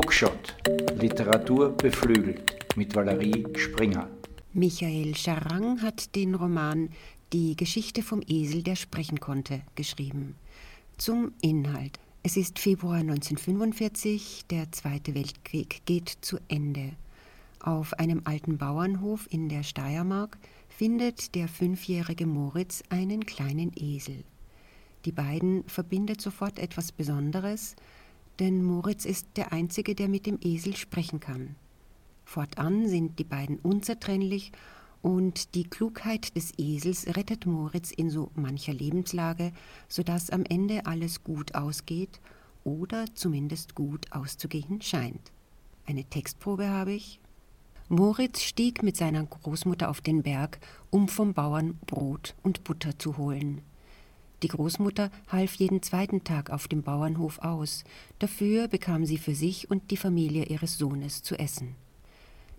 Bookshot. Literatur beflügelt mit Valerie Springer. Michael Charang hat den Roman Die Geschichte vom Esel, der sprechen konnte, geschrieben. Zum Inhalt. Es ist Februar 1945, der Zweite Weltkrieg geht zu Ende. Auf einem alten Bauernhof in der Steiermark findet der fünfjährige Moritz einen kleinen Esel. Die beiden verbindet sofort etwas Besonderes, denn Moritz ist der Einzige, der mit dem Esel sprechen kann. Fortan sind die beiden unzertrennlich und die Klugheit des Esels rettet Moritz in so mancher Lebenslage, sodass am Ende alles gut ausgeht oder zumindest gut auszugehen scheint. Eine Textprobe habe ich. Moritz stieg mit seiner Großmutter auf den Berg, um vom Bauern Brot und Butter zu holen. Die Großmutter half jeden zweiten Tag auf dem Bauernhof aus, dafür bekam sie für sich und die Familie ihres Sohnes zu essen.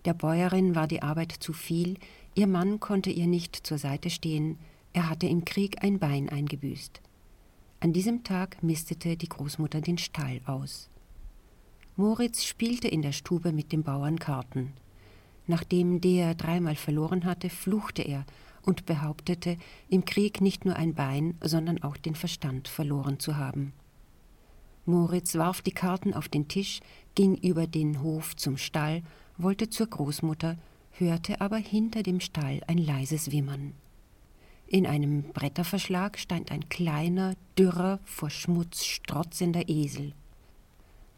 Der Bäuerin war die Arbeit zu viel, ihr Mann konnte ihr nicht zur Seite stehen, er hatte im Krieg ein Bein eingebüßt. An diesem Tag mistete die Großmutter den Stall aus. Moritz spielte in der Stube mit dem Bauern Karten. Nachdem der dreimal verloren hatte, fluchte er und behauptete, im Krieg nicht nur ein Bein, sondern auch den Verstand verloren zu haben. Moritz warf die Karten auf den Tisch, ging über den Hof zum Stall, wollte zur Großmutter, hörte aber hinter dem Stall ein leises Wimmern. In einem Bretterverschlag stand ein kleiner, dürrer, vor Schmutz strotzender Esel.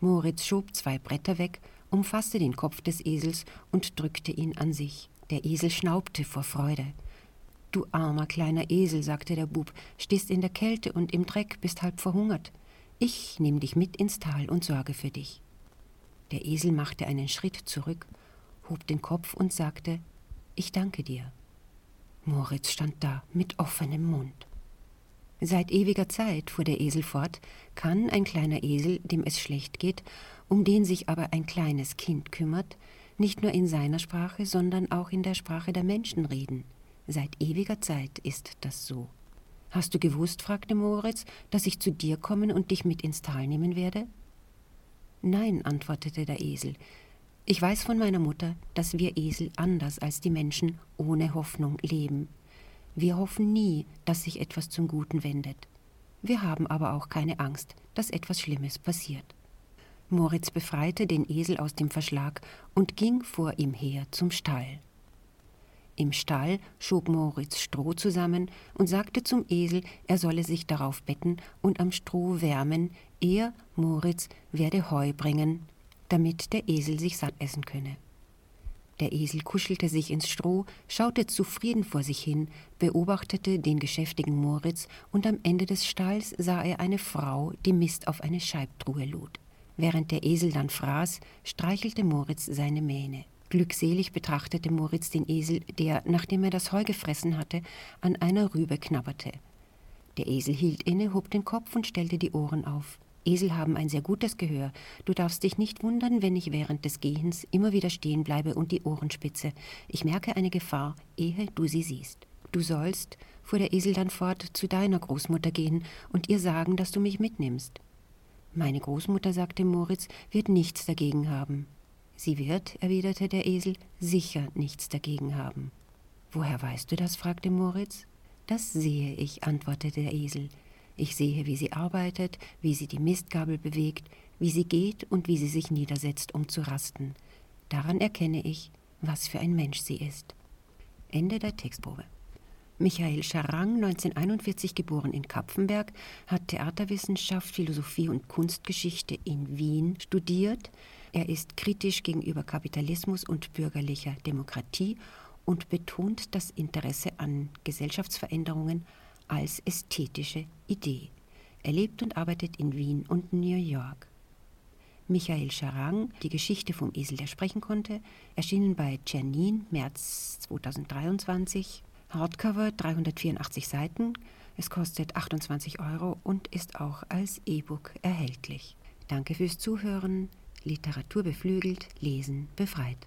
Moritz schob zwei Bretter weg, umfasste den Kopf des Esels und drückte ihn an sich. Der Esel schnaubte vor Freude. Du armer kleiner Esel, sagte der Bub, stehst in der Kälte und im Dreck, bist halb verhungert. Ich nehm dich mit ins Tal und sorge für dich. Der Esel machte einen Schritt zurück, hob den Kopf und sagte, ich danke dir. Moritz stand da mit offenem Mund. Seit ewiger Zeit, fuhr der Esel fort, kann ein kleiner Esel, dem es schlecht geht, um den sich aber ein kleines Kind kümmert, nicht nur in seiner Sprache, sondern auch in der Sprache der Menschen reden. Seit ewiger Zeit ist das so. Hast du gewusst, fragte Moritz, dass ich zu dir kommen und dich mit ins Tal nehmen werde? Nein, antwortete der Esel. Ich weiß von meiner Mutter, dass wir Esel anders als die Menschen ohne Hoffnung leben. Wir hoffen nie, dass sich etwas zum Guten wendet. Wir haben aber auch keine Angst, dass etwas Schlimmes passiert. Moritz befreite den Esel aus dem Verschlag und ging vor ihm her zum Stall. Im Stall schob Moritz Stroh zusammen und sagte zum Esel, er solle sich darauf betten und am Stroh wärmen, er, Moritz, werde Heu bringen, damit der Esel sich satt essen könne. Der Esel kuschelte sich ins Stroh, schaute zufrieden vor sich hin, beobachtete den geschäftigen Moritz, und am Ende des Stalls sah er eine Frau, die Mist auf eine Scheibtruhe lud. Während der Esel dann fraß, streichelte Moritz seine Mähne. Glückselig betrachtete Moritz den Esel, der, nachdem er das Heu gefressen hatte, an einer Rübe knabberte. Der Esel hielt inne, hob den Kopf und stellte die Ohren auf. Esel haben ein sehr gutes Gehör. Du darfst dich nicht wundern, wenn ich während des Gehens immer wieder stehen bleibe und die Ohren spitze. Ich merke eine Gefahr, ehe du sie siehst. Du sollst, fuhr der Esel dann fort, zu deiner Großmutter gehen und ihr sagen, dass du mich mitnimmst. Meine Großmutter, sagte Moritz, wird nichts dagegen haben. Sie wird, erwiderte der Esel, sicher nichts dagegen haben. Woher weißt du das? fragte Moritz. Das sehe ich, antwortete der Esel. Ich sehe, wie sie arbeitet, wie sie die Mistgabel bewegt, wie sie geht und wie sie sich niedersetzt, um zu rasten. Daran erkenne ich, was für ein Mensch sie ist. Ende der Textprobe. Michael Scharang, 1941 geboren in Kapfenberg, hat Theaterwissenschaft, Philosophie und Kunstgeschichte in Wien studiert, er ist kritisch gegenüber Kapitalismus und bürgerlicher Demokratie und betont das Interesse an Gesellschaftsveränderungen als ästhetische Idee. Er lebt und arbeitet in Wien und New York. Michael Charang, Die Geschichte vom Esel, der sprechen konnte, erschienen bei Czernin, März 2023. Hardcover 384 Seiten. Es kostet 28 Euro und ist auch als E-Book erhältlich. Danke fürs Zuhören. Literatur beflügelt, Lesen befreit.